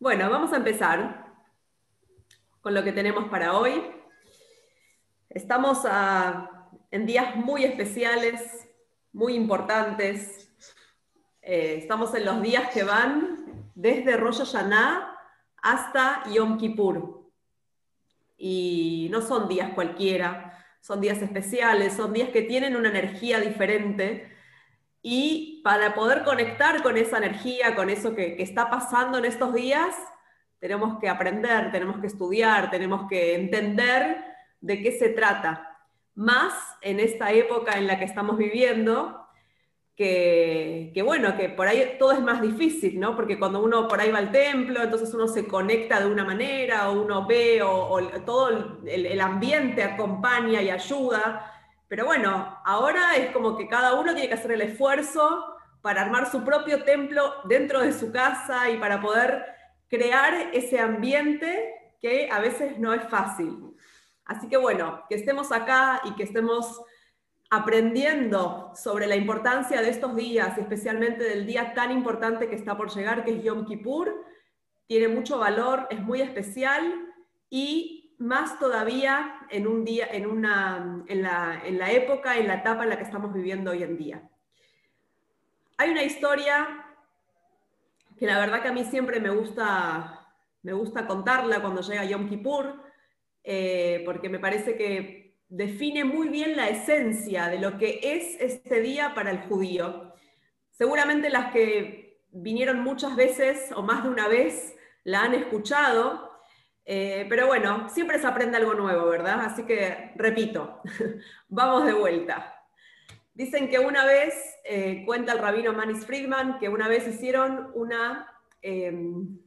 Bueno, vamos a empezar con lo que tenemos para hoy. Estamos en días muy especiales, muy importantes. Eh, estamos en los días que van desde Rosh Hashanah hasta Yom Kippur. Y no son días cualquiera, son días especiales, son días que tienen una energía diferente y para poder conectar con esa energía, con eso que, está pasando en estos días, tenemos que aprender, tenemos que estudiar, tenemos que entender de qué se trata. Más en esta época en la que estamos viviendo, que, bueno, que por ahí todo es más difícil, ¿no? Porque cuando uno por ahí va al templo, entonces uno se conecta de una manera, o uno ve, o, todo el ambiente acompaña y ayuda, pero bueno, ahora es como que cada uno tiene que hacer el esfuerzo para armar su propio templo dentro de su casa y para poder crear ese ambiente que a veces no es fácil. Así que bueno, que estemos acá y que estemos aprendiendo sobre la importancia de estos días, especialmente del día tan importante que está por llegar, que es Yom Kippur, tiene mucho valor, es muy especial y más todavía en un día, en, una, en, la, en la época, en la etapa en la que estamos viviendo hoy en día. Hay una historia que la verdad que a mí siempre me gusta, me gusta contarla cuando llega Yom Kippur, eh, porque me parece que define muy bien la esencia de lo que es este día para el judío. Seguramente las que vinieron muchas veces o más de una vez la han escuchado, eh, pero bueno, siempre se aprende algo nuevo, ¿verdad? Así que repito, vamos de vuelta. Dicen que una vez, eh, cuenta el rabino Manis Friedman, que una vez hicieron una, em,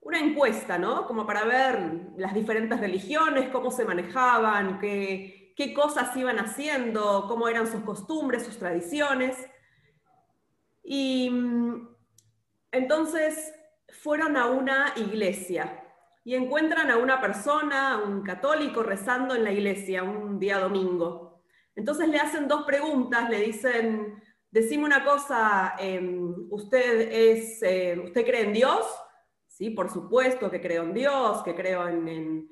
una encuesta, ¿no? Como para ver las diferentes religiones, cómo se manejaban, qué, qué cosas iban haciendo, cómo eran sus costumbres, sus tradiciones. Y mm, entonces fueron a una iglesia y encuentran a una persona, un católico, rezando en la iglesia un día domingo. Entonces le hacen dos preguntas, le dicen, decime una cosa, em, ¿usted, es, eh, ¿usted cree en Dios? Sí, por supuesto que creo en Dios, que creo en,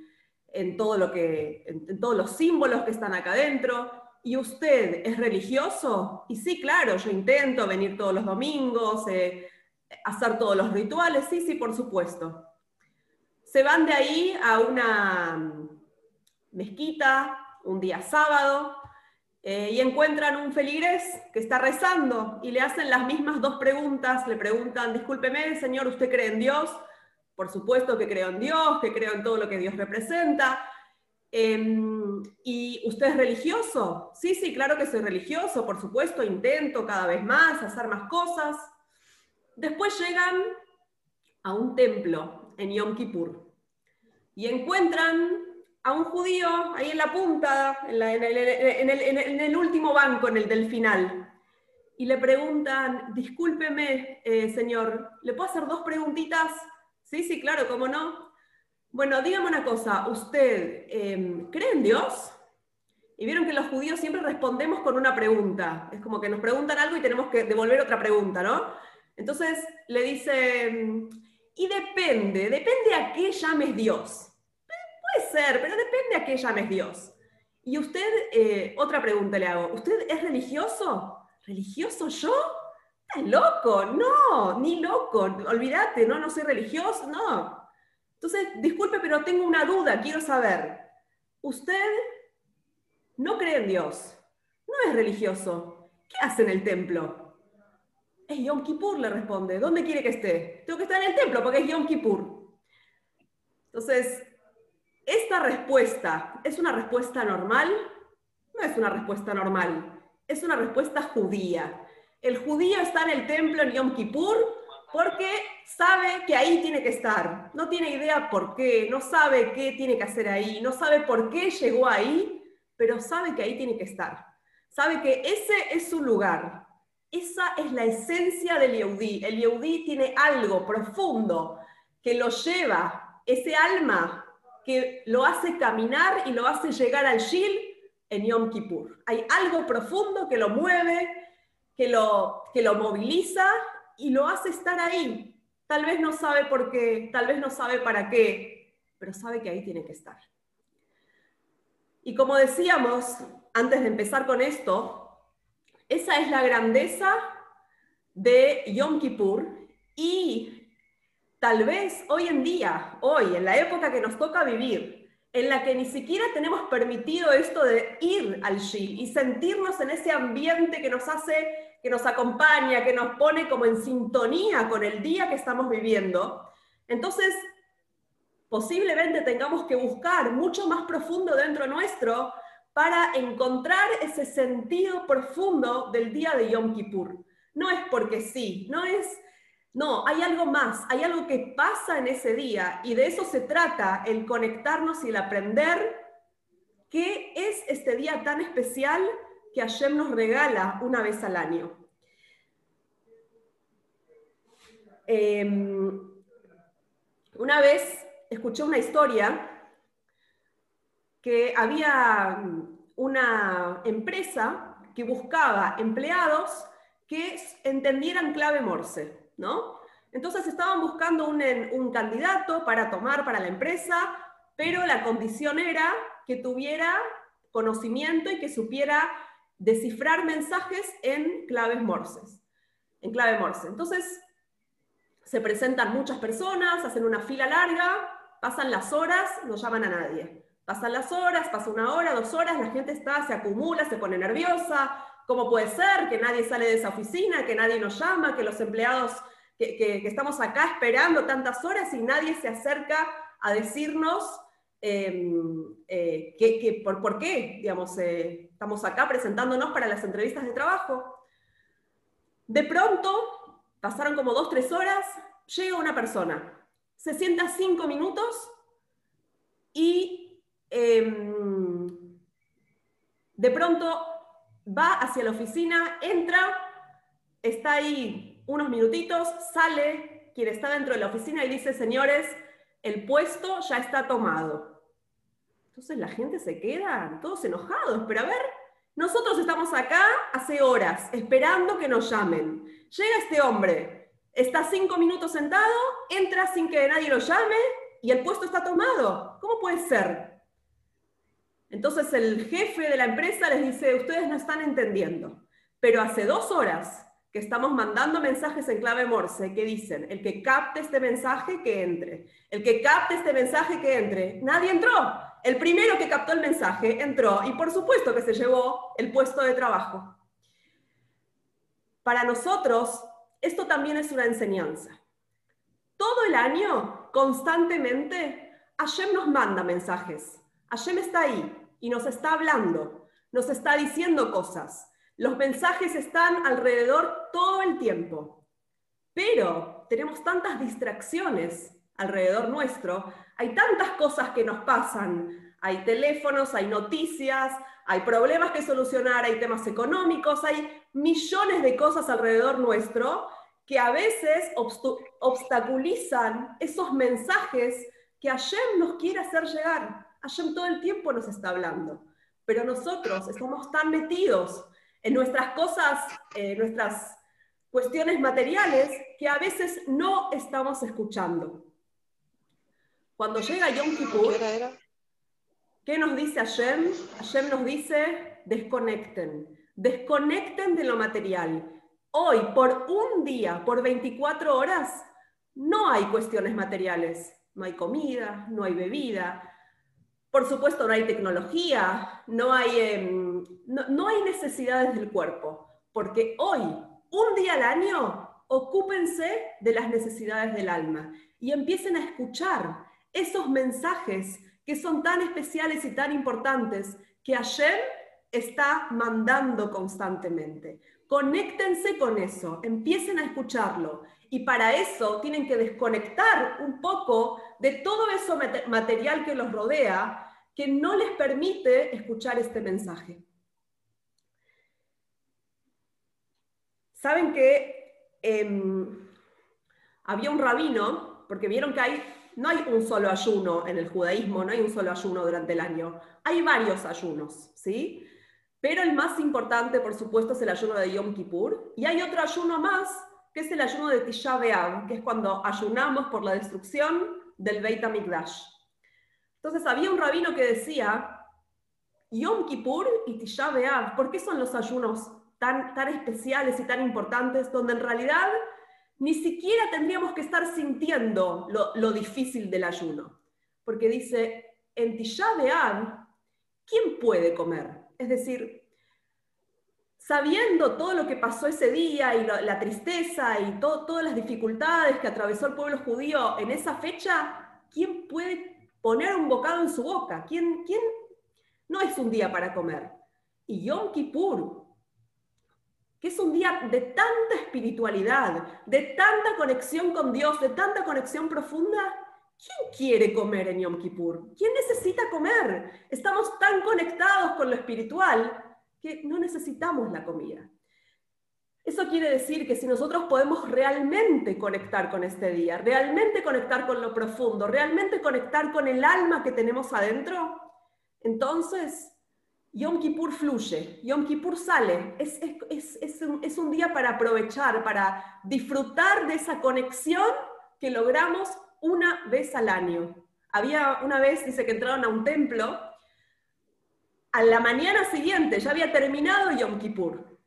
todo lo que, en, todos los símbolos que están acá adentro. ¿Y usted es religioso? Y sí, claro, yo intento venir todos los domingos, eh, hacer todos los rituales, sí, sí, por supuesto se van de ahí a una mezquita un día sábado eh, y encuentran un feligrés que está rezando y le hacen las mismas dos preguntas. Le preguntan, discúlpeme, señor, ¿usted cree en Dios? Por supuesto que creo en Dios, que creo en todo lo que Dios representa. Em, ¿Y usted es religioso? Sí, sí, claro que soy religioso, por supuesto, intento cada vez más hacer más cosas. Después llegan a un templo en Yom Kippur. Y encuentran a un judío ahí en la punta, en, el, último banco, en el del final. Y le preguntan, discúlpeme, eh, señor, ¿le puedo hacer dos preguntitas? Sí, sí, claro, ¿cómo no? Bueno, dígame una cosa, ¿usted em, cree en Dios? Y vieron que los judíos siempre respondemos con una pregunta. Es como que nos preguntan algo y tenemos que devolver otra pregunta, ¿no? Entonces le dice, y depende, depende a qué llames Dios. Puede ser, pero depende a qué llames Dios. Y usted, eh, otra pregunta le hago, ¿usted es religioso? ¿Religioso yo? ¿Estás loco? No, ni loco, olvídate, no, no soy religioso, no. Entonces, disculpe, pero tengo una duda, quiero saber. ¿Usted no cree en Dios? ¿No es religioso? ¿Qué hace en el templo? Es Yom Kippur, le responde. ¿Dónde quiere que esté? Tengo que estar en el templo porque es Yom Kippur. Entonces, esta respuesta, ¿es una respuesta normal? No es una respuesta normal, es una respuesta judía. El judío está en el templo en Yom Kippur porque sabe que ahí tiene que estar. No tiene idea por qué, no sabe qué tiene que hacer ahí, no sabe por qué llegó ahí, pero sabe que ahí tiene que estar. Sabe que ese es su lugar. Esa es la esencia del Yehudi. El Yehudi tiene algo profundo que lo lleva, ese alma que lo hace caminar y lo hace llegar al Shil en Yom Kippur. Hay algo profundo que lo mueve, que lo, que lo moviliza y lo hace estar ahí. tal vez no sabe por qué, tal vez no sabe para qué, pero sabe que ahí tiene que estar. Y como decíamos antes de empezar con esto, es la grandeza de Yom Kippur y tal vez hoy en día, hoy, en la época que nos toca vivir, en la que ni siquiera tenemos permitido esto de ir al Shil y sentirnos en ese ambiente que nos hace que nos acompaña, que nos pone como en sintonía con el día que estamos viviendo, entonces posiblemente tengamos que buscar mucho más profundo dentro nuestro para encontrar ese sentido profundo del día de Yom Kippur. No es porque sí, no es, no, hay algo más, hay algo que pasa en ese día y de eso se trata el conectarnos y el aprender qué es este día tan especial que Hashem nos regala una vez al año. Em, una vez escuché una historia que había una empresa que buscaba empleados que entendieran clave Morse, ¿no? Entonces estaban buscando un, candidato para tomar para la empresa, pero la condición era que tuviera conocimiento y que supiera descifrar mensajes en en clave morse. Entonces, se presentan muchas personas, hacen una fila larga, pasan las horas, no llaman a nadie. Pasan las horas, pasa una hora, dos horas, la gente está, se acumula, se pone nerviosa. ¿Cómo puede ser que nadie sale de esa oficina, que nadie nos llama, que los empleados que, estamos acá esperando tantas horas y nadie se acerca a decirnos em, eh, que, por, qué, digamos, eh, estamos acá presentándonos para las entrevistas de trabajo. De pronto, pasaron como dos, tres horas, llega una persona, se sienta cinco minutos y em, de pronto va hacia la oficina, entra, está ahí unos minutitos, sale quien está dentro de la oficina y dice, señores, el puesto ya está tomado. Entonces la gente se queda todos enojados, pero a ver, nosotros estamos acá hace horas esperando que nos llamen. Llega este hombre, está cinco minutos sentado, entra sin que nadie lo llame y el puesto está tomado. ¿Cómo puede ser? Entonces el jefe de la empresa les dice, ustedes no están entendiendo, pero hace dos horas que estamos mandando mensajes en clave Morse que dicen, el que capte este mensaje, que entre. El que capte este mensaje, que entre. Nadie entró. El primero que captó el mensaje entró y por supuesto que se llevó el puesto de trabajo. Para nosotros, esto también es una enseñanza. Todo el año, constantemente, Hashem nos manda mensajes. Hashem está ahí y nos está hablando, nos está diciendo cosas. Los mensajes están alrededor todo el tiempo, pero tenemos tantas distracciones alrededor nuestro, hay tantas cosas que nos pasan, hay teléfonos, hay noticias, hay problemas que solucionar, hay temas económicos, hay millones de cosas alrededor nuestro que a veces obstaculizan esos mensajes que Hashem nos quiere hacer llegar. Hashem todo el tiempo nos está hablando, pero nosotros estamos tan metidos en nuestras cosas, eh, nuestras cuestiones materiales, que a veces no estamos escuchando. Cuando llega Yom Kippur, ¿qué nos dice Hashem? Hashem nos dice, desconecten, desconecten de lo material. Hoy, por un día, por 24 horas, no hay cuestiones materiales. No hay comida, no hay bebida, por supuesto, no hay tecnología, no hay, em, no, hay necesidades del cuerpo, porque hoy, un día al año, ocúpense de las necesidades del alma y empiecen a escuchar esos mensajes que son tan especiales y tan importantes que ayer está mandando constantemente. Conéctense con eso, empiecen a escucharlo y para eso tienen que desconectar un poco de todo eso material que los rodea, que no les permite escuchar este mensaje. Saben que em, había un rabino, porque vieron que hay, no hay un solo ayuno en el judaísmo, no hay un solo ayuno durante el año, hay varios ayunos, ¿sí? Pero el más importante, por supuesto, es el ayuno de Yom Kippur, y hay otro ayuno más que es el ayuno de Tisha B'Av, que es cuando ayunamos por la destrucción del Beit HaMikdash. Entonces había un rabino que decía, Yom Kippur y Tisha B'Av, ¿por qué son los ayunos tan, tan especiales y tan importantes donde en realidad ni siquiera tendríamos que estar sintiendo lo, lo difícil del ayuno? Porque dice, en Tisha B'Av, ¿quién puede comer? Es decir, sabiendo todo lo que pasó ese día y la tristeza y todas las dificultades que atravesó el pueblo judío en esa fecha, ¿quién puede poner un bocado en su boca? ¿Quién, quién? No es un día para comer. Y Yom Kippur, que es un día de tanta espiritualidad, de tanta conexión con Dios, de tanta conexión profunda, ¿quién quiere comer en Yom Kippur? ¿Quién necesita comer? Estamos tan conectados con lo espiritual que no necesitamos la comida. Eso quiere decir que si nosotros podemos realmente conectar con este día, realmente conectar con lo profundo, realmente conectar con el alma que tenemos adentro, entonces Yom Kippur fluye, Yom Kippur sale. Es, es, un, es un día para aprovechar, para disfrutar de esa conexión que logramos una vez al año. Había una vez, dice que entraron a un templo a la mañana siguiente ya había terminado Yom Kippur.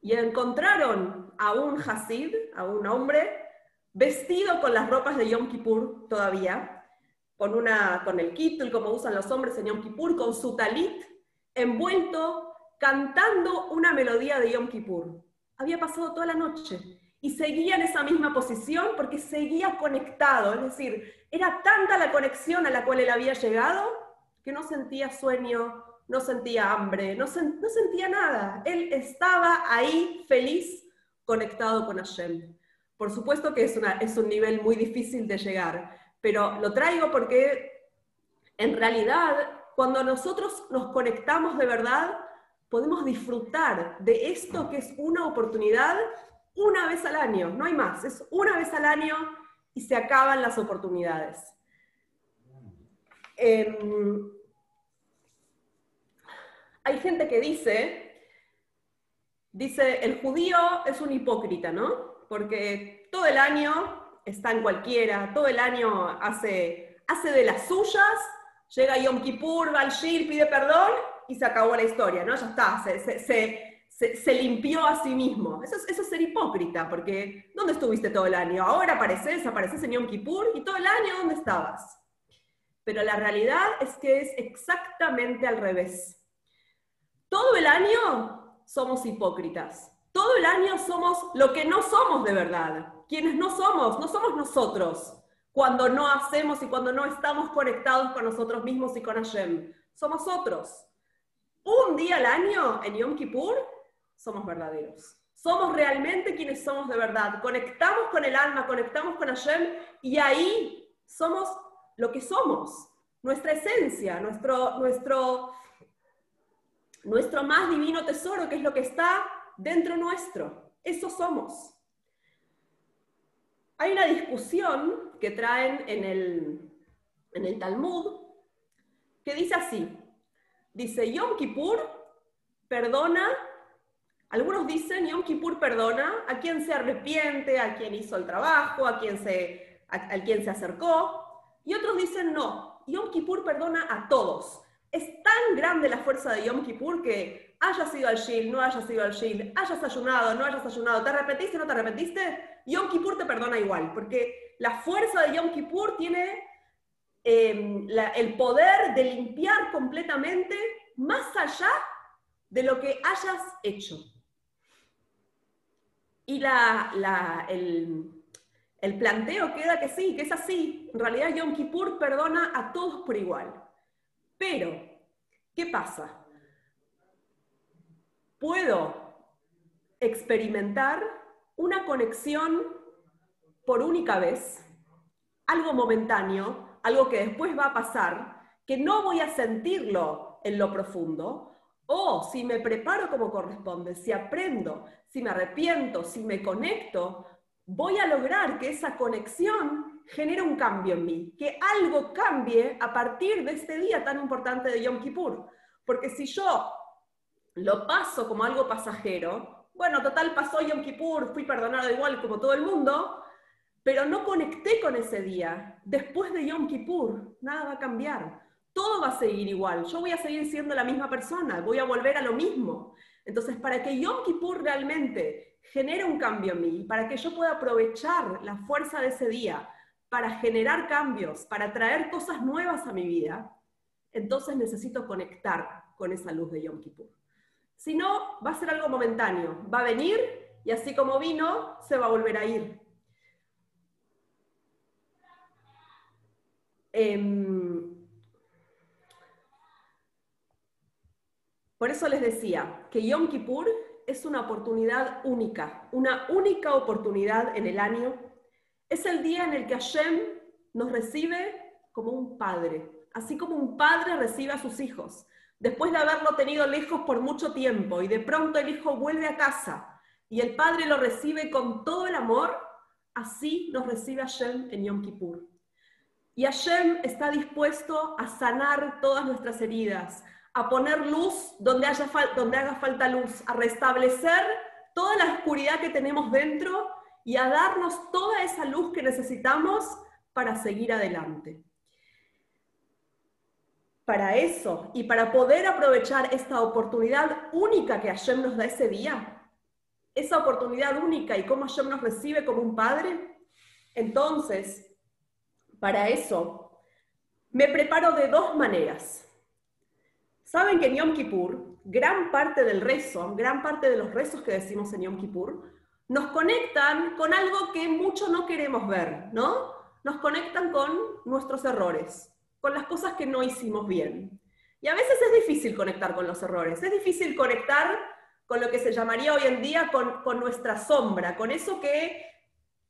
Y encontraron a un Hasid, a un hombre, vestido con las ropas de Yom Kippur todavía, con, una, con el kittul, como usan los hombres en Yom Kippur, con su talit, envuelto, cantando una melodía de Yom Kippur. Había pasado toda la noche y seguía en esa misma posición porque seguía conectado, es decir, era tanta la conexión a la cual él había llegado que no sentía sueño, no sentía hambre, no, sentía nada. Él estaba ahí feliz, conectado con Hashem. Por supuesto que es un nivel muy difícil de llegar, pero lo traigo porque en realidad cuando nosotros nos conectamos de verdad, podemos disfrutar de esto que es una oportunidad una vez al año, no hay más, es una vez al año y se acaban las oportunidades. Em, hay gente que dice, dice, el judío es un hipócrita, ¿no? Porque todo el año está en cualquiera, todo el año hace, hace de las suyas, llega Yom Kippur, va al pide perdón y se acabó la historia, ¿no? Ya está, se, limpió a sí mismo. Eso es, eso es ser hipócrita, porque ¿dónde estuviste todo el año? Ahora apareces, apareces en Yom Kippur y todo el año ¿dónde estabas? Pero la realidad es que es exactamente al revés. Todo el año somos hipócritas. Todo el año somos lo que no somos de verdad. Quienes no somos, no somos nosotros. Cuando no hacemos y cuando no estamos conectados con nosotros mismos y con Hashem. Somos otros. Un día al año en Yom Kippur somos verdaderos. Somos realmente quienes somos de verdad. Conectamos con el alma, conectamos con Hashem y ahí somos lo que somos, nuestra esencia, nuestro, nuestro, nuestro más divino tesoro, que es lo que está dentro nuestro. Eso somos. Hay una discusión que traen en el, en el Talmud que dice así, dice Yom Kippur perdona, algunos dicen Yom Kippur perdona a quien se arrepiente, a quien hizo el trabajo, a quien se, a quien se acercó, y otros dicen, no, Yom Kippur perdona a todos. Es tan grande la fuerza de Yom Kippur que hayas ido al Shil, no hayas ido al Shil, hayas ayunado, no hayas ayunado, te arrepentiste, no te arrepentiste, Yom Kippur te perdona igual, porque la fuerza de Yom Kippur tiene em, el poder de limpiar completamente más allá de lo que hayas hecho. Y el, el planteo queda que sí, que es así. En realidad Yom Kippur perdona a todos por igual. Pero, ¿qué pasa? Puedo experimentar una conexión por única vez, algo momentáneo, algo que después va a pasar, que no voy a sentirlo en lo profundo, o si me preparo como corresponde, si aprendo, si me arrepiento, si me conecto, voy a lograr que esa conexión genere un cambio en mí, que algo cambie a partir de este día tan importante de Yom Kippur. Porque si yo lo paso como algo pasajero, bueno, total pasó Yom Kippur, fui perdonado igual como todo el mundo, pero no conecté con ese día. Después de Yom Kippur, nada va a cambiar. Todo va a seguir igual. Yo voy a seguir siendo la misma persona, voy a volver a lo mismo. Entonces, para que Yom Kippur realmente genere un cambio en mí, para que yo pueda aprovechar la fuerza de ese día para generar cambios, para traer cosas nuevas a mi vida, entonces necesito conectar con esa luz de Yom Kippur. Si no, va a ser algo momentáneo, va a venir y así como vino, se va a volver a ir. Em, por eso les decía que Yom Kippur es una oportunidad única, una única oportunidad en el año. Es el día en el que Hashem nos recibe como un padre, así como un padre recibe a sus hijos, después de haberlo tenido lejos por mucho tiempo y de pronto el hijo vuelve a casa y el padre lo recibe con todo el amor, así nos recibe Hashem en Yom Kippur. Y Hashem está dispuesto a sanar todas nuestras heridas, a poner luz donde, haya donde haga falta luz, a restablecer toda la oscuridad que tenemos dentro y a darnos toda esa luz que necesitamos para seguir adelante. Para eso y para poder aprovechar esta oportunidad única que Hashem nos da ese día, esa oportunidad única y cómo Hashem nos recibe como un padre, entonces, para eso, me preparo de dos maneras. Saben que en Yom Kippur, gran parte del rezo, gran parte de los rezos que decimos en Yom Kippur, nos conectan con algo que mucho no queremos ver, ¿no? Nos conectan con nuestros errores, con las cosas que no hicimos bien. Y a veces es difícil conectar con los errores, es difícil conectar con lo que se llamaría hoy en día con, con nuestra sombra, con eso que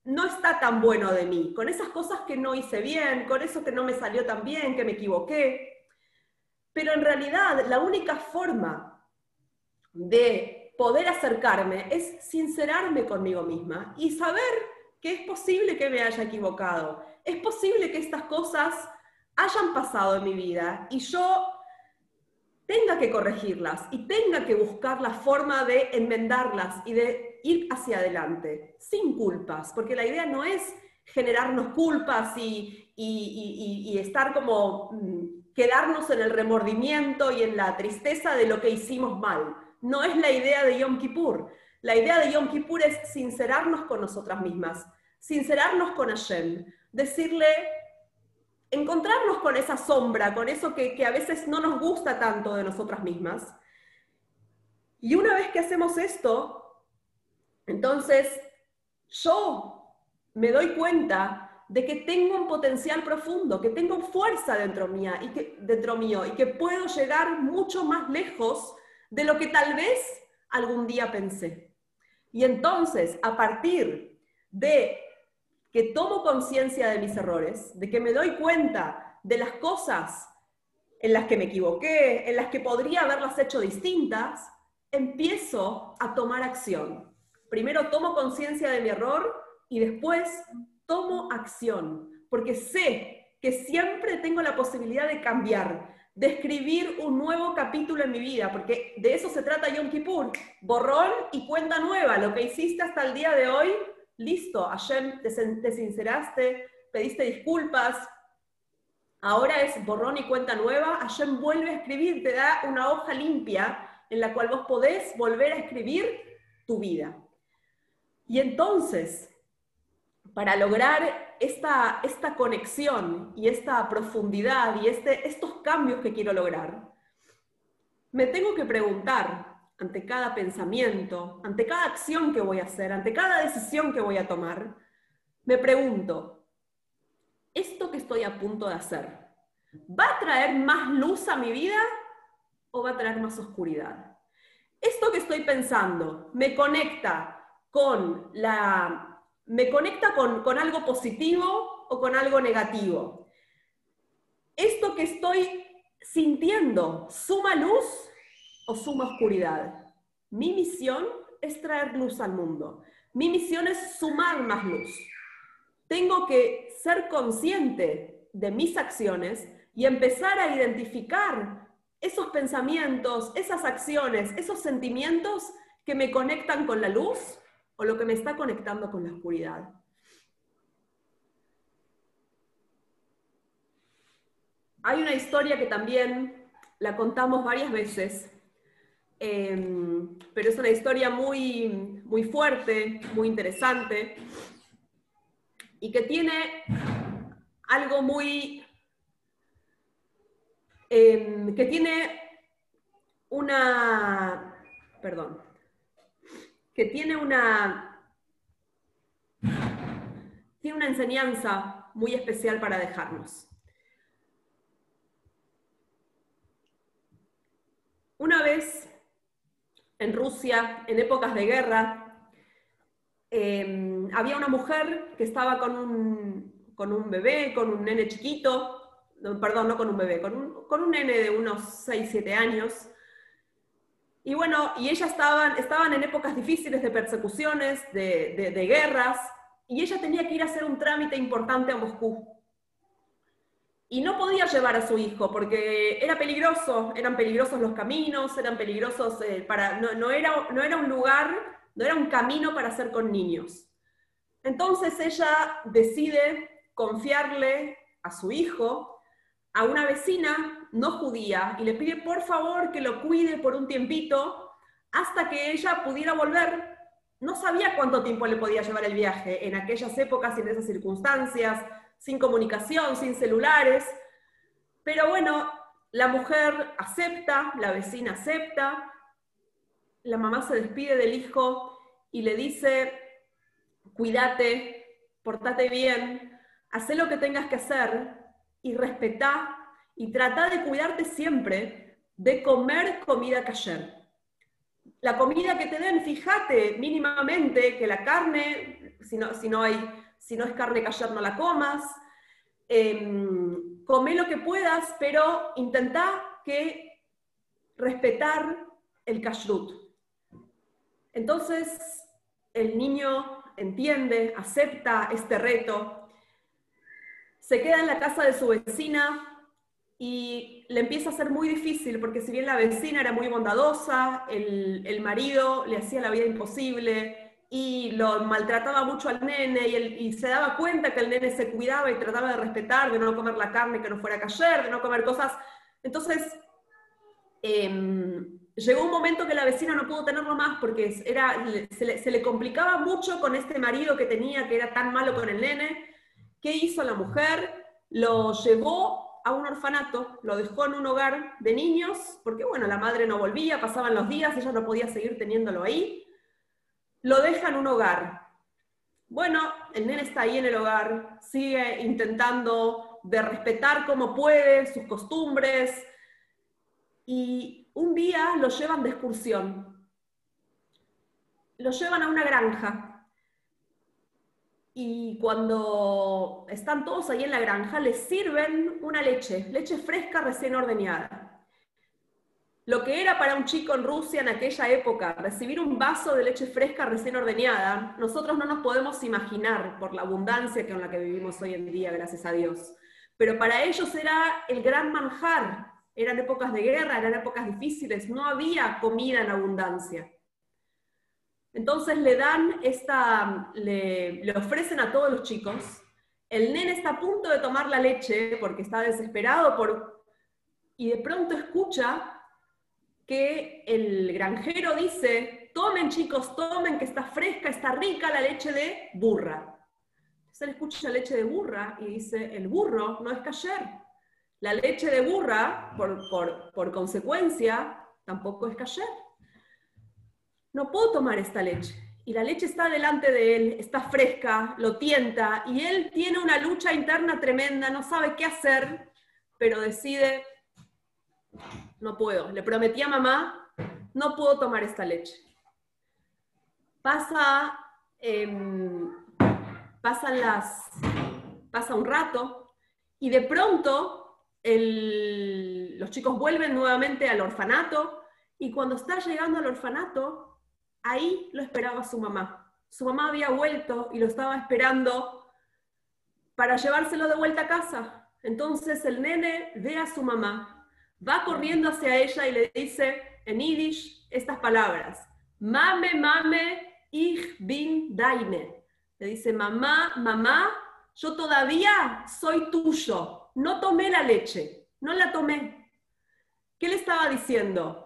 no está tan bueno de mí, con esas cosas que no hice bien, con eso que no me salió tan bien, que me equivoqué. Pero en realidad la única forma de poder acercarme es sincerarme conmigo misma y saber que es posible que me haya equivocado. Es posible que estas cosas hayan pasado en mi vida y yo tenga que corregirlas y tenga que buscar la forma de enmendarlas y de ir hacia adelante, sin culpas, porque la idea no es generarnos culpas y, y estar como mm, quedarnos en el remordimiento y en la tristeza de lo que hicimos mal. No es la idea de Yom Kippur. La idea de Yom Kippur es sincerarnos con nosotras mismas, sincerarnos con Hashem, decirle, encontrarnos con esa sombra, con eso que, que a veces no nos gusta tanto de nosotras mismas. Y una vez que hacemos esto, entonces yo me doy cuenta de que tengo un potencial profundo, que tengo fuerza dentro, mía y que, dentro mío y que puedo llegar mucho más lejos de lo que tal vez algún día pensé. Y entonces, a partir de que tomo conciencia de mis errores, de que me doy cuenta de las cosas en las que me equivoqué, en las que podría haberlas hecho distintas, empiezo a tomar acción. Primero tomo conciencia de mi error y después tomo acción, porque sé que siempre tengo la posibilidad de cambiar, de escribir un nuevo capítulo en mi vida, porque de eso se trata Yom Kippur, borrón y cuenta nueva, lo que hiciste hasta el día de hoy, listo, Hashem, te, te sinceraste, pediste disculpas, ahora es borrón y cuenta nueva, Hashem vuelve a escribir, te da una hoja limpia en la cual vos podés volver a escribir tu vida. Y entonces, para lograr esta, esta conexión y esta profundidad y este, estos cambios que quiero lograr, me tengo que preguntar ante cada pensamiento, ante cada acción que voy a hacer, ante cada decisión que voy a tomar, me pregunto, ¿esto que estoy a punto de hacer va a traer más luz a mi vida o va a traer más oscuridad? ¿Esto que estoy pensando me conecta con la me conecta con, algo positivo o con algo negativo. Esto que estoy sintiendo, ¿suma luz o suma oscuridad? Mi misión es traer luz al mundo. Mi misión es sumar más luz. Tengo que ser consciente de mis acciones y empezar a identificar esos pensamientos, esas acciones, esos sentimientos que me conectan con la luz o lo que me está conectando con la oscuridad. Hay una historia que también la contamos varias veces, em, pero es una historia muy, muy fuerte, muy interesante, y que tiene algo muy... Em, que tiene una... Perdón. Que tiene una... Tiene una enseñanza muy especial para dejarnos. Una vez en Rusia, en épocas de guerra, em, había una mujer que estaba con un, con un bebé, con un nene chiquito, perdón, no con un bebé, con un, con un nene de unos 6, 7 años. Y bueno, y ellas estaban, estaban en épocas difíciles de persecuciones, de, guerras, y ella tenía que ir a hacer un trámite importante a Moscú. Y no podía llevar a su hijo porque era peligroso, eran peligrosos los caminos, eran peligrosos eh, para, no, no, era, no era un lugar, no era un camino para hacer con niños. Entonces ella decide confiarle a su hijo a una vecina no judía y le pide por favor que lo cuide por un tiempito hasta que ella pudiera volver. No sabía cuánto tiempo le podía llevar el viaje en aquellas épocas y en esas circunstancias, sin comunicación, sin celulares. Pero bueno, la mujer acepta, la vecina acepta, la mamá se despide del hijo y le dice, cuídate, portate bien, haz lo que tengas que hacer y respetá y trata de cuidarte siempre de comer comida kasher. La comida que te den, fíjate mínimamente que la carne, si no, si no, hay, si no es carne kasher no la comas, em, come lo que puedas, pero intenta que respetar el kashrut. Entonces el niño entiende, acepta este reto se queda en la casa de su vecina y le empieza a ser muy difícil, porque si bien la vecina era muy bondadosa, el, marido le hacía la vida imposible y lo maltrataba mucho al nene y, se daba cuenta que el nene se cuidaba y trataba de respetar, de no comer la carne que no fuera a cayer, de no comer cosas. Entonces, em, llegó un momento que la vecina no pudo tenerlo más porque era, se, le, se le complicaba mucho con este marido que tenía, que era tan malo con el nene ¿Qué hizo la mujer? Lo llevó a un orfanato, lo dejó en un hogar de niños, porque bueno, la madre no volvía, pasaban los días, ella no podía seguir teniéndolo ahí. Lo deja en un hogar. Bueno, el nene está ahí en el hogar, sigue intentando de respetar como puede sus costumbres, y un día lo llevan de excursión. Lo llevan a una granja y cuando están todos ahí en la granja, les sirven una leche, leche fresca recién ordeñada. Lo que era para un chico en Rusia en aquella época recibir un vaso de leche fresca recién ordeñada, nosotros no nos podemos imaginar por la abundancia con la que vivimos hoy en día, gracias a Dios. Pero para ellos era el gran manjar. Eran épocas de guerra, eran épocas difíciles, no había comida en abundancia. Entonces le dan esta, le, ofrecen a todos los chicos. El nene está a punto de tomar la leche porque está desesperado por, y de pronto escucha que el granjero dice, tomen chicos, tomen que está fresca, está rica la leche de burra. Entonces él escucha leche de burra y dice, el burro no es cayer. La leche de burra, por, por, por consecuencia, tampoco es cayer no puedo tomar esta leche. Y la leche está delante de él, está fresca, lo tienta, y él tiene una lucha interna tremenda, no sabe qué hacer, pero decide, no puedo. Le prometí a mamá, no puedo tomar esta leche. Pasa, em, pasan las, pasa un rato, y de pronto los chicos vuelven nuevamente al orfanato, y cuando está llegando al orfanato, ahí lo esperaba su mamá. Su mamá había vuelto y lo estaba esperando para llevárselo de vuelta a casa. Entonces el nene ve a su mamá, va corriendo hacia ella y le dice en yiddish estas palabras, Mame, mame, ich bin deine. Le dice, mamá, mamá, yo todavía soy tuyo. No tomé la leche, no la tomé. ¿Qué le estaba diciendo?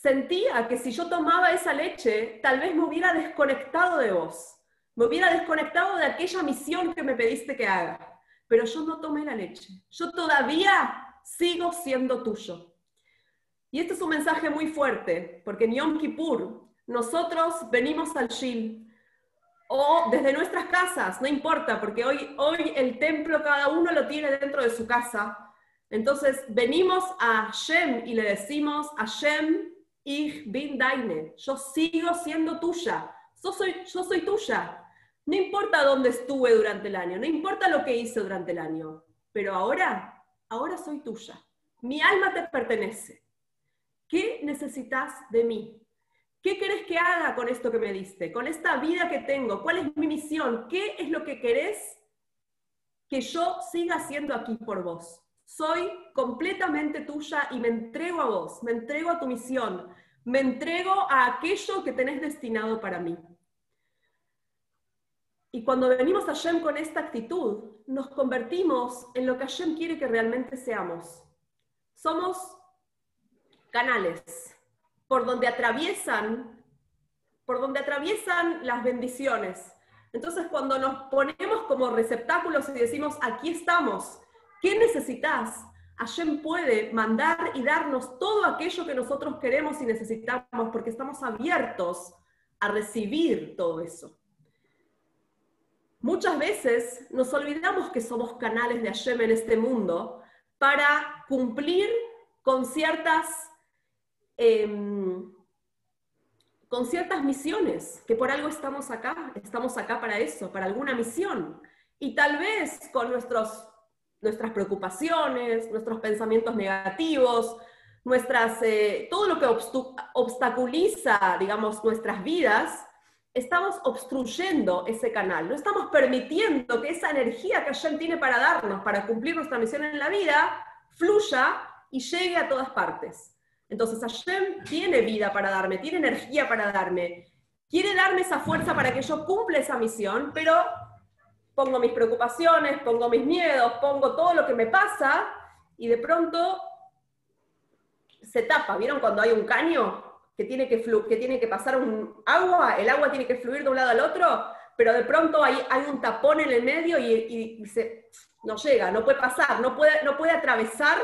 Sentía que si yo tomaba esa leche, tal vez me hubiera desconectado de vos. Me hubiera desconectado de aquella misión que me pediste que haga. Pero yo no tomé la leche. Yo todavía sigo siendo tuyo. Y este es un mensaje muy fuerte, porque en Yom Kippur nosotros venimos al Shil, o desde nuestras casas, no importa, porque hoy, hoy el templo cada uno lo tiene dentro de su casa. Entonces venimos a Shem y le decimos, a Shem, ich bin deine, yo sigo siendo tuya, yo soy, yo soy tuya. No importa dónde estuve durante el año, no importa lo que hice durante el año, pero ahora, ahora soy tuya. Mi alma te pertenece. ¿Qué necesitas de mí? ¿Qué querés que haga con esto que me diste? Con esta vida que tengo. ¿Cuál es mi misión? ¿Qué es lo que querés que yo siga haciendo aquí por vos? Soy completamente tuya y me entrego a vos, me entrego a tu misión, me entrego a aquello que tenés destinado para mí. Y cuando venimos a Hashem con esta actitud, nos convertimos en lo que Hashem quiere que realmente seamos. Somos canales por donde atraviesan, por donde atraviesan las bendiciones. Entonces, cuando nos ponemos como receptáculos y decimos, aquí estamos, ¿qué necesitas? Hashem puede mandar y darnos todo aquello que nosotros queremos y necesitamos porque estamos abiertos a recibir todo eso. Muchas veces nos olvidamos que somos canales de Hashem en este mundo para cumplir con ciertas, em, con ciertas misiones, que por algo estamos acá, estamos acá para eso, para alguna misión. Y tal vez con nuestros, nuestras preocupaciones, nuestros pensamientos negativos, nuestras, eh, todo lo que obstaculiza, digamos, nuestras vidas, estamos obstruyendo ese canal, no estamos permitiendo que esa energía que Hashem tiene para darnos, para cumplir nuestra misión en la vida, fluya y llegue a todas partes. Entonces Hashem tiene vida para darme, tiene energía para darme, quiere darme esa fuerza para que yo cumpla esa misión, pero pongo mis preocupaciones, pongo mis miedos, pongo todo lo que me pasa y de pronto se tapa. ¿Vieron cuando hay un caño? que tiene que, que, tiene que pasar un agua, el agua tiene que fluir de un lado al otro, pero de pronto hay, hay un tapón en el medio y, se, no llega, no puede pasar, no puede, no puede atravesar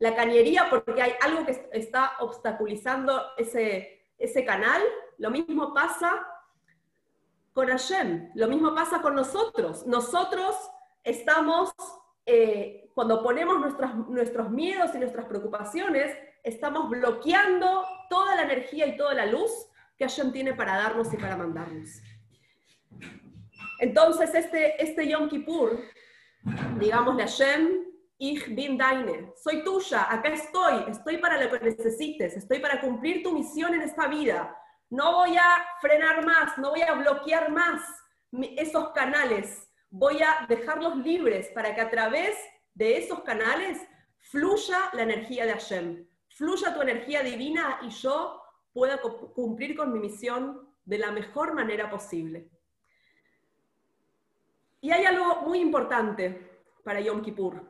la cañería porque hay algo que está obstaculizando ese, ese canal. Lo mismo pasa con Hashem, lo mismo pasa con nosotros. Nosotros estamos, eh, cuando ponemos nuestros, nuestros miedos y nuestras preocupaciones, estamos bloqueando toda la energía y toda la luz que Hashem tiene para darnos y para mandarnos. Entonces, este, este Yom Kippur, digámosle a Hashem, Ich bin deine, soy tuya, acá estoy, estoy para lo que necesites, estoy para cumplir tu misión en esta vida. No voy a frenar más, no voy a bloquear más esos canales, voy a dejarlos libres para que a través de esos canales fluya la energía de Hashem fluya tu energía divina y yo pueda cumplir con mi misión de la mejor manera posible. Y hay algo muy importante para Yom Kippur.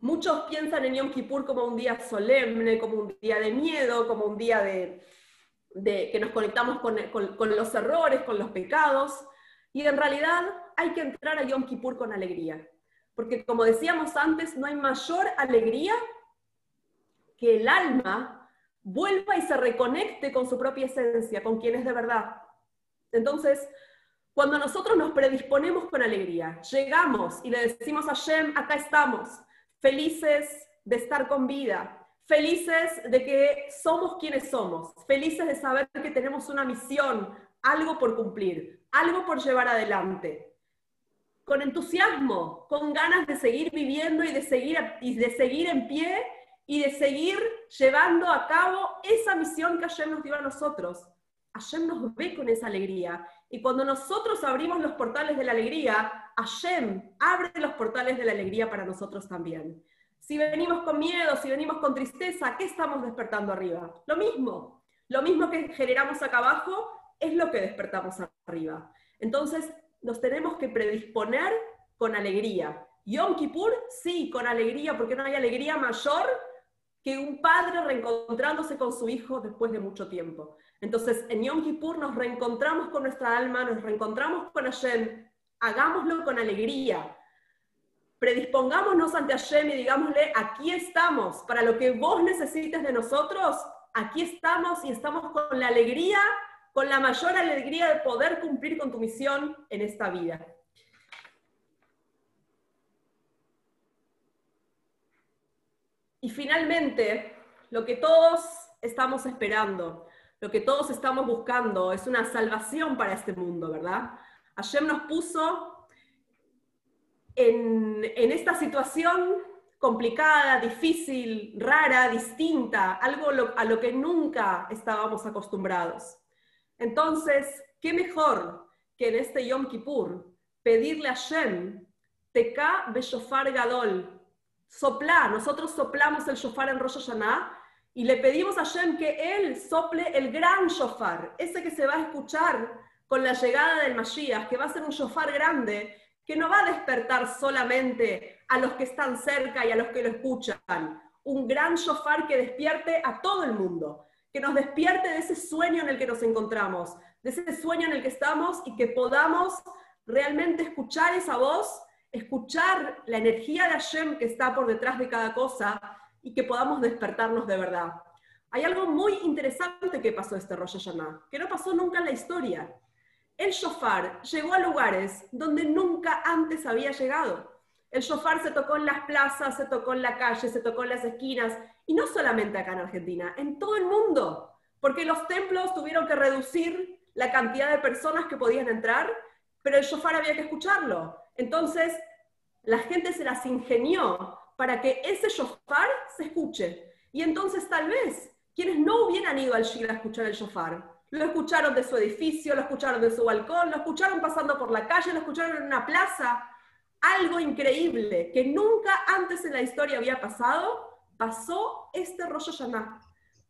Muchos piensan en Yom Kippur como un día solemne, como un día de miedo, como un día de, que nos conectamos con, con los errores, con los pecados. Y en realidad hay que entrar a Yom Kippur con alegría. Porque como decíamos antes, no hay mayor alegría que el alma vuelva y se reconecte con su propia esencia, con quien es de verdad. Entonces, cuando nosotros nos predisponemos con alegría, llegamos y le decimos a Shem, acá estamos, felices de estar con vida, felices de que somos quienes somos, felices de saber que tenemos una misión, algo por cumplir, algo por llevar adelante, con entusiasmo, con ganas de seguir viviendo y de seguir, y de seguir en pie y de seguir llevando a cabo esa misión que Hashem nos dio a nosotros. Hashem nos ve con esa alegría. Y cuando nosotros abrimos los portales de la alegría, Hashem abre los portales de la alegría para nosotros también. Si venimos con miedo, si venimos con tristeza, ¿qué estamos despertando arriba? Lo mismo. lo mismo que generamos acá abajo es lo que despertamos arriba. Entonces, nos tenemos que predisponer con alegría. Yom Kippur, sí, con alegría, porque no hay alegría mayor que un padre reencontrándose con su hijo después de mucho tiempo. Entonces, en Yom Kippur nos reencontramos con nuestra alma, nos reencontramos con Hashem, hagámoslo con alegría. Predispongámonos ante Hashem y digámosle, aquí estamos, para lo que vos necesites de nosotros, aquí estamos y estamos con la alegría, con la mayor alegría de poder cumplir con tu misión en esta vida. Y finalmente, lo que todos estamos esperando, lo que todos estamos buscando es una salvación para este mundo, ¿verdad? Hashem nos puso en, esta situación complicada, difícil, rara, distinta, algo a lo que nunca estábamos acostumbrados. Entonces, ¿qué mejor que en este Yom Kippur pedirle a Hashem, Teka Beshofar Gadol, sopla, nosotros soplamos el shofar en Rosh Hashanah y le pedimos a Hashem que él sople el gran shofar, ese que se va a escuchar con la llegada del Mashiach, que va a ser un shofar grande, que no va a despertar solamente a los que están cerca y a los que lo escuchan, un gran shofar que despierte a todo el mundo, que nos despierte de ese sueño en el que nos encontramos, de ese sueño en el que estamos y que podamos realmente escuchar esa voz escuchar la energía de Hashem que está por detrás de cada cosa y que podamos despertarnos de verdad. Hay algo muy interesante que pasó este Rosh Hashanah, que no pasó nunca en la historia. El shofar llegó a lugares donde nunca antes había llegado. El shofar se tocó en las plazas, se tocó en la calle, se tocó en las esquinas, y no solamente acá en Argentina, en todo el mundo, porque los templos tuvieron que reducir la cantidad de personas que podían entrar, pero el shofar había que escucharlo. Entonces, la gente se las ingenió para que ese shofar se escuche. Y entonces tal vez quienes no hubieran ido al Shir a escuchar el shofar, lo escucharon de su edificio, lo escucharon de su balcón, lo escucharon pasando por la calle, lo escucharon en una plaza. Algo increíble que nunca antes en la historia había pasado, pasó este Rosh Hashanah.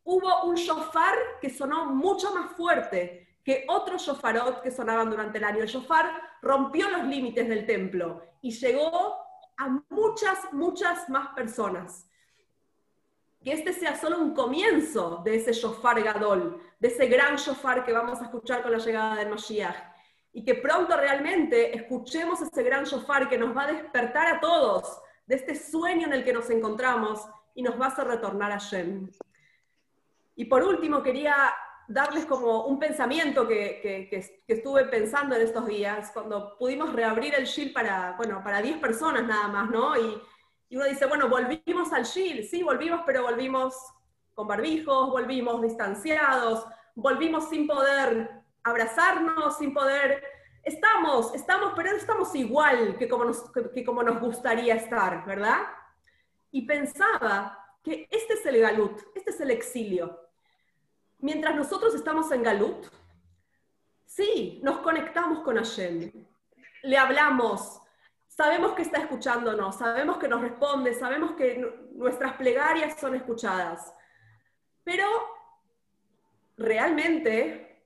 Hubo un shofar que sonó mucho más fuerte que otros shofarot que sonaban durante el año. El shofar rompió los límites del templo y llegó a muchas, muchas más personas. Que este sea solo un comienzo de ese shofar gadol, de ese gran shofar que vamos a escuchar con la llegada del Mashiach. Y que pronto realmente escuchemos ese gran shofar que nos va a despertar a todos de este sueño en el que nos encontramos y nos va a hacer retornar a Shem. Y por último, quería darles como un pensamiento que, estuve pensando en estos días, cuando pudimos reabrir el SHIL para, bueno, para 10 personas nada más, ¿no? Y, uno dice, bueno, volvimos al SHIL, sí, volvimos, pero volvimos con barbijos, volvimos distanciados, volvimos sin poder abrazarnos, sin poder... Estamos, estamos, pero no estamos igual que como nos, que como nos gustaría estar, ¿verdad? Y pensaba que este es el galut, este es el exilio. Mientras nosotros estamos en Galut, sí, nos conectamos con Hashem, le hablamos, sabemos que está escuchándonos, sabemos que nos responde, sabemos que nuestras plegarias son escuchadas, pero realmente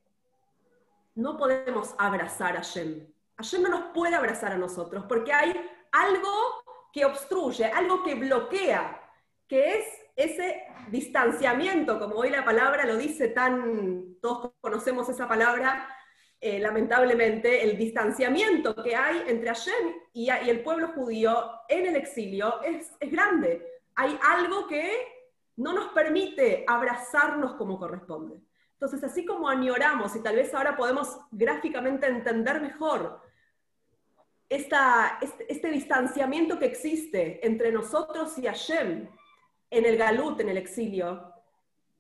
no podemos abrazar a Hashem. Hashem no nos puede abrazar a nosotros porque hay algo que obstruye, algo que bloquea, que es ese distanciamiento, como hoy la palabra lo dice tan, todos conocemos esa palabra, eh, lamentablemente, el distanciamiento que hay entre Hashem y, el pueblo judío en el exilio es, es grande. Hay algo que no nos permite abrazarnos como corresponde. Entonces, así como añoramos, y tal vez ahora podemos gráficamente entender mejor esta, este, este distanciamiento que existe entre nosotros y Hashem, en el galut, en el exilio.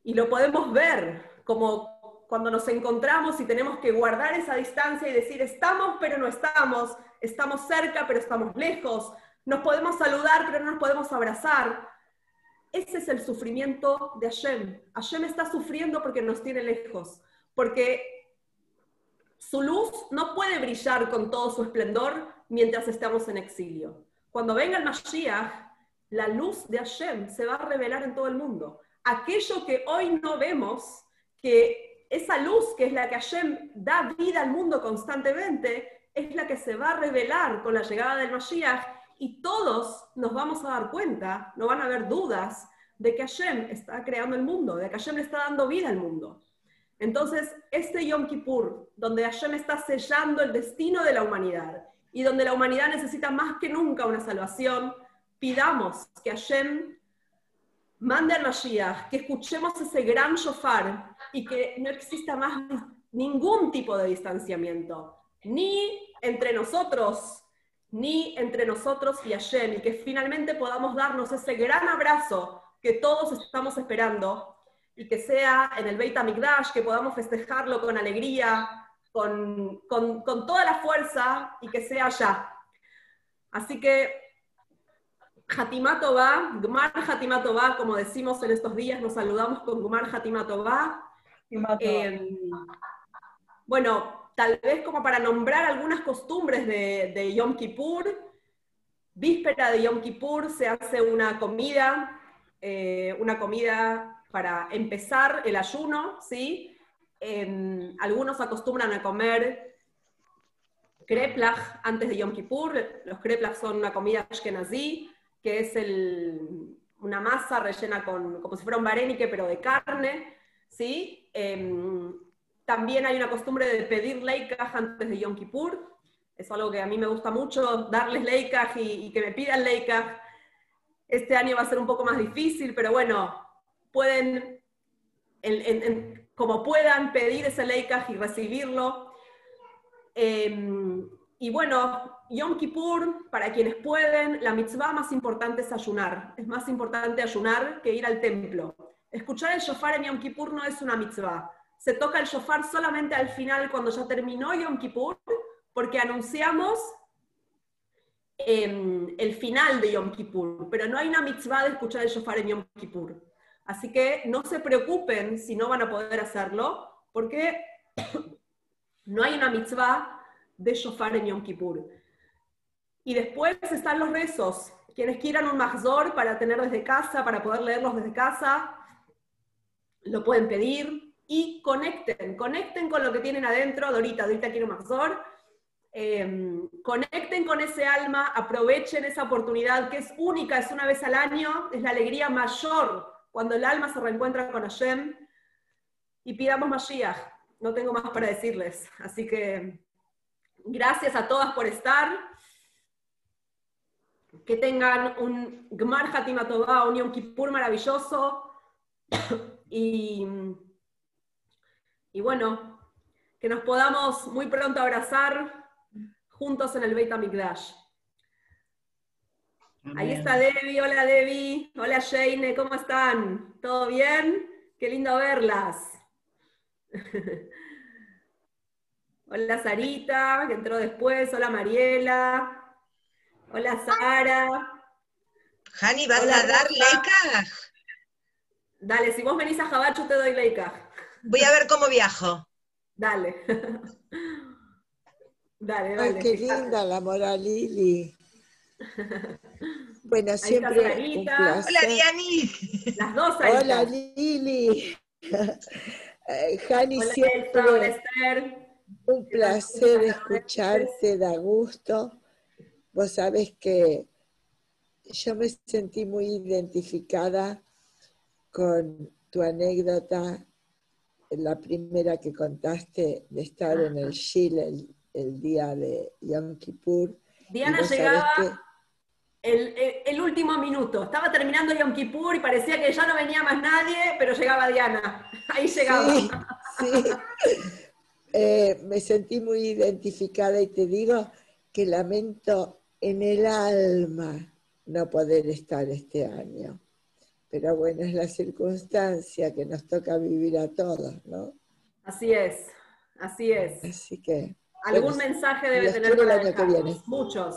Y lo podemos ver como cuando nos encontramos y tenemos que guardar esa distancia y decir, estamos pero no estamos, estamos cerca pero estamos lejos, nos podemos saludar pero no nos podemos abrazar. Ese es el sufrimiento de Hashem. Hashem está sufriendo porque nos tiene lejos, porque su luz no puede brillar con todo su esplendor mientras estamos en exilio. Cuando venga el Mashiach, la luz de Hashem se va a revelar en todo el mundo. Aquello que hoy no vemos, que esa luz, que es la que Hashem da vida al mundo constantemente, es la que se va a revelar con la llegada del Mashiach y todos nos vamos a dar cuenta, no van a haber dudas de que Hashem está creando el mundo, de que Hashem le está dando vida al mundo. Entonces, este Yom Kippur, donde Hashem está sellando el destino de la humanidad y donde la humanidad necesita más que nunca una salvación, pidamos que Hashem mande al Mashiach, que escuchemos ese gran shofar y que no exista más ningún tipo de distanciamiento, ni entre nosotros, ni entre nosotros y Hashem, y que finalmente podamos darnos ese gran abrazo que todos estamos esperando, y que sea en el Beit HaMikdash, que podamos festejarlo con alegría, con, con, con toda la fuerza, y que sea allá. Así que Hatimato va, Gmar Hatimato va, como decimos en estos días, nos saludamos con Gmar Hatimato va. Eh, bueno, tal vez como para nombrar algunas costumbres de, Yom Kippur, víspera de Yom Kippur se hace una comida, eh, una comida para empezar el ayuno, ¿sí? Em, algunos acostumbran a comer kreplach antes de Yom Kippur, los kreplach son una comida ashkenazí, que es una masa rellena con, como si fuera un barenique, pero de carne, ¿sí? Em, también hay una costumbre de pedir leikaj antes de Yom Kippur, es algo que a mí me gusta mucho, darles leikaj y, que me pidan leikaj. Este año va a ser un poco más difícil, pero bueno, pueden, como puedan, pedir ese leikaj y recibirlo. Em, y bueno, Yom Kippur, para quienes pueden, la mitzvah más importante es ayunar. Es más importante ayunar que ir al templo. Escuchar el shofar en Yom Kippur no es una mitzvah. Se toca el shofar solamente al final, cuando ya terminó Yom Kippur, porque anunciamos em, el final de Yom Kippur. Pero no hay una mitzvah de escuchar el shofar en Yom Kippur. Así que no se preocupen si no van a poder hacerlo, porque no hay una mitzvah de shofar en Yom Kippur. Y después están los rezos. Quienes quieran un mahzor para tener desde casa, para poder leerlos desde casa, lo pueden pedir. Y conecten, conecten con lo que tienen adentro. Dorita, Dorita quiere un mahzor. Em, conecten con ese alma, aprovechen esa oportunidad que es única, es una vez al año, es la alegría mayor cuando el alma se reencuentra con Hashem. Y pidamos Mashiach. No tengo más para decirles. Así que Gracias a todas por estar. Que tengan un Gmar Hatimatová, un Yom Kippur maravilloso. Y, y bueno, que nos podamos muy pronto abrazar juntos en el Beit HaMikdash. Ahí está Debbie, hola Debbie, hola Shane, ¿cómo están? ¿Todo bien? Qué lindo verlas. Hola Sarita, que entró después. Hola Mariela. Hola Sara. Jani, ¿vas a dar Leica? Dale, si vos venís a Jabacho te doy Leica. Voy a ver cómo viajo. Dale. dale, dale. Ay, qué linda la moral Lili. Bueno, siempre un placer. Hola Diani. Las dos Sarita. Hola Lili. Jani siempre. Un placer escucharte, da gusto. Vos sabés que yo me sentí muy identificada con tu anécdota, la primera que contaste de estar en el Chile el, día de Yom Kippur. Diana llegaba el, último minuto. Estaba terminando Yom Kippur y parecía que ya no venía más nadie, pero llegaba Diana. Ahí llegaba. Sí, sí. Eh, me sentí muy identificada y te digo que lamento en el alma no poder estar este año. Pero bueno, es la circunstancia que nos toca vivir a todos, ¿no? Así es, así es. Así que. Algún mensaje debe tener para el año que viene. Muchos.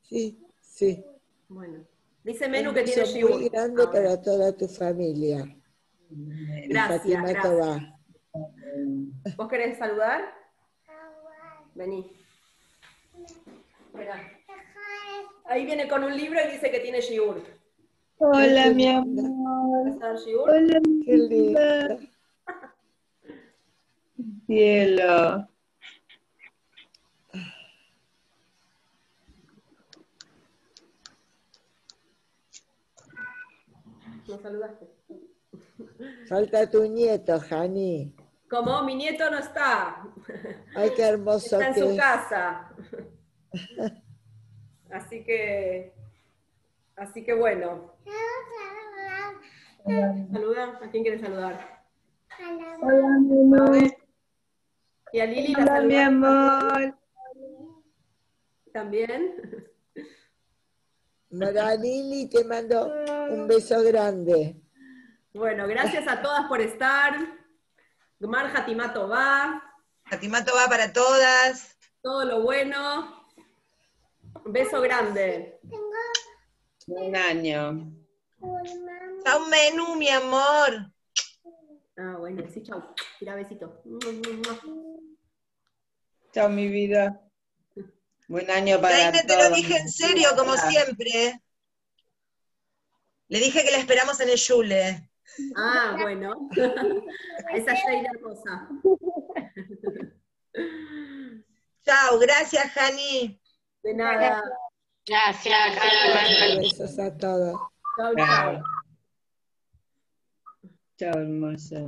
Sí, sí. Bueno. Dice Menú que tiene shiur. muy grande para toda tu familia. Gracias. gracias. ¿Vos querés saludar? Vení. Ahí viene con un libro y dice que tiene shiur. Hola, mi amor. Hola, qué linda. Cielo. Nos saludaste. Falta tu nieto, Jani. Como mi nieto no está, Ay, qué hermoso está en que su es. casa. Así que, así que bueno. Saluda, ¿a quién quieres saludar? Hola, mi amor. Y a Lili la Hola, mi saludamos amor. también. Moranili, te mando un beso grande. Bueno, gracias a todas por estar. Gmar Hatimato va, Fatimato va para todas. todo lo bueno. Un beso grande. Un año. Chao menú, mi amor. Ah, bueno, sí, chau. Tira besito. Chao, mi vida. Buen año para Jaime, te lo dije en serio, como siempre. Le dije que la esperamos en el Yule. Ah, bueno. Esa es Sheila Rosa. Chao, gracias, Jani. De nada. Gracias. Besos a todos. Chao. chau. Chao, hermosa.